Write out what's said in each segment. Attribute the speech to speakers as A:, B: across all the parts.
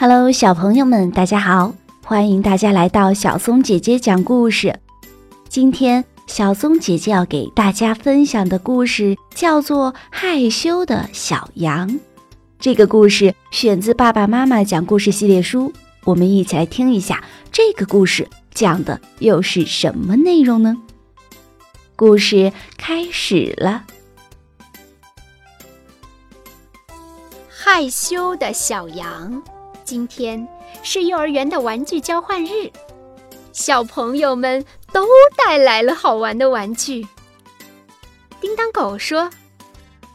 A: Hello，小朋友们，大家好！欢迎大家来到小松姐姐讲故事。今天，小松姐姐要给大家分享的故事叫做《害羞的小羊》。这个故事选自《爸爸妈妈讲故事系列书》，我们一起来听一下这个故事讲的又是什么内容呢？故事开始了。
B: 害羞的小羊。今天是幼儿园的玩具交换日，小朋友们都带来了好玩的玩具。叮当狗说：“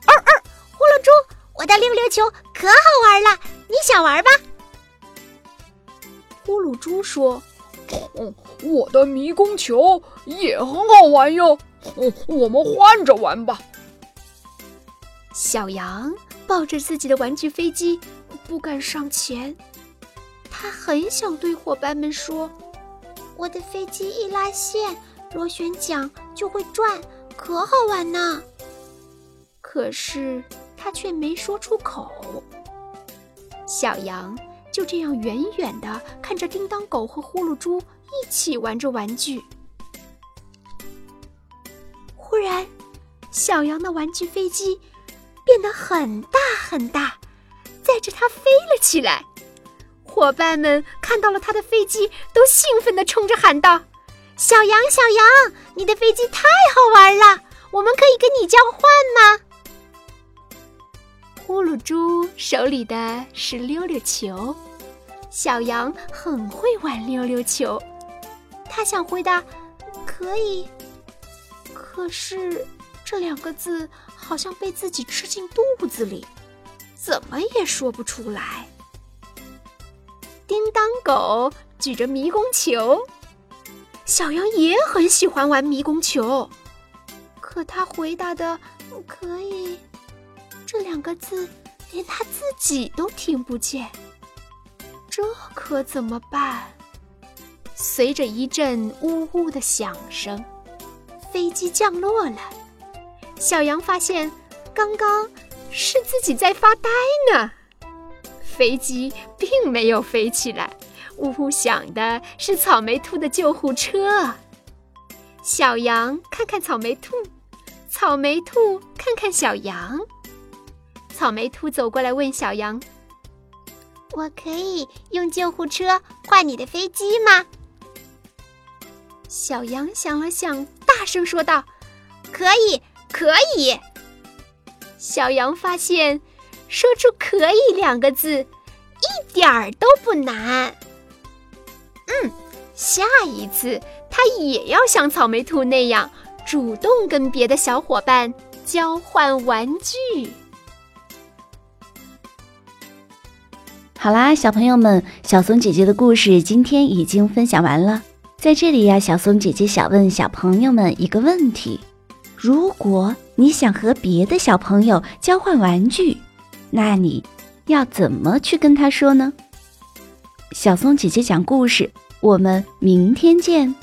C: 二二，呼噜猪，我的溜溜球可好玩了，你想玩吧？”
B: 呼噜猪说：“
D: 我的迷宫球也很好玩哟，我们换着玩吧。”
B: 小羊抱着自己的玩具飞机。不敢上前，他很想对伙伴们说：“
C: 我的飞机一拉线，螺旋桨就会转，可好玩呢。”
B: 可是他却没说出口。小羊就这样远远的看着叮当狗和呼噜猪一起玩着玩具。忽然，小羊的玩具飞机变得很大很大。载着它飞了起来，伙伴们看到了他的飞机，都兴奋地冲着喊道：“
C: 小羊，小羊，你的飞机太好玩了，我们可以跟你交换吗？”
B: 呼噜猪手里的是溜溜球，小羊很会玩溜溜球，他想回答“可以”，可是这两个字好像被自己吃进肚子里。怎么也说不出来。叮当狗举着迷宫球，小羊也很喜欢玩迷宫球，可他回答的“可以”这两个字，连他自己都听不见。这可怎么办？随着一阵呜呜的响声，飞机降落了。小羊发现，刚刚。是自己在发呆呢，飞机并没有飞起来，呜呼响的是草莓兔的救护车。小羊看看草莓兔，草莓兔看看小羊。草莓兔走过来问小羊：“
C: 我可以用救护车换你的飞机吗？”
B: 小羊想了想，大声说道：“
C: 可以，可以。”
B: 小羊发现，说出“可以”两个字，一点儿都不难。嗯，下一次它也要像草莓兔那样，主动跟别的小伙伴交换玩具。
A: 好啦，小朋友们，小松姐姐的故事今天已经分享完了。在这里呀，小松姐姐想问小朋友们一个问题：如果你想和别的小朋友交换玩具，那你要怎么去跟他说呢？小松姐姐讲故事，我们明天见。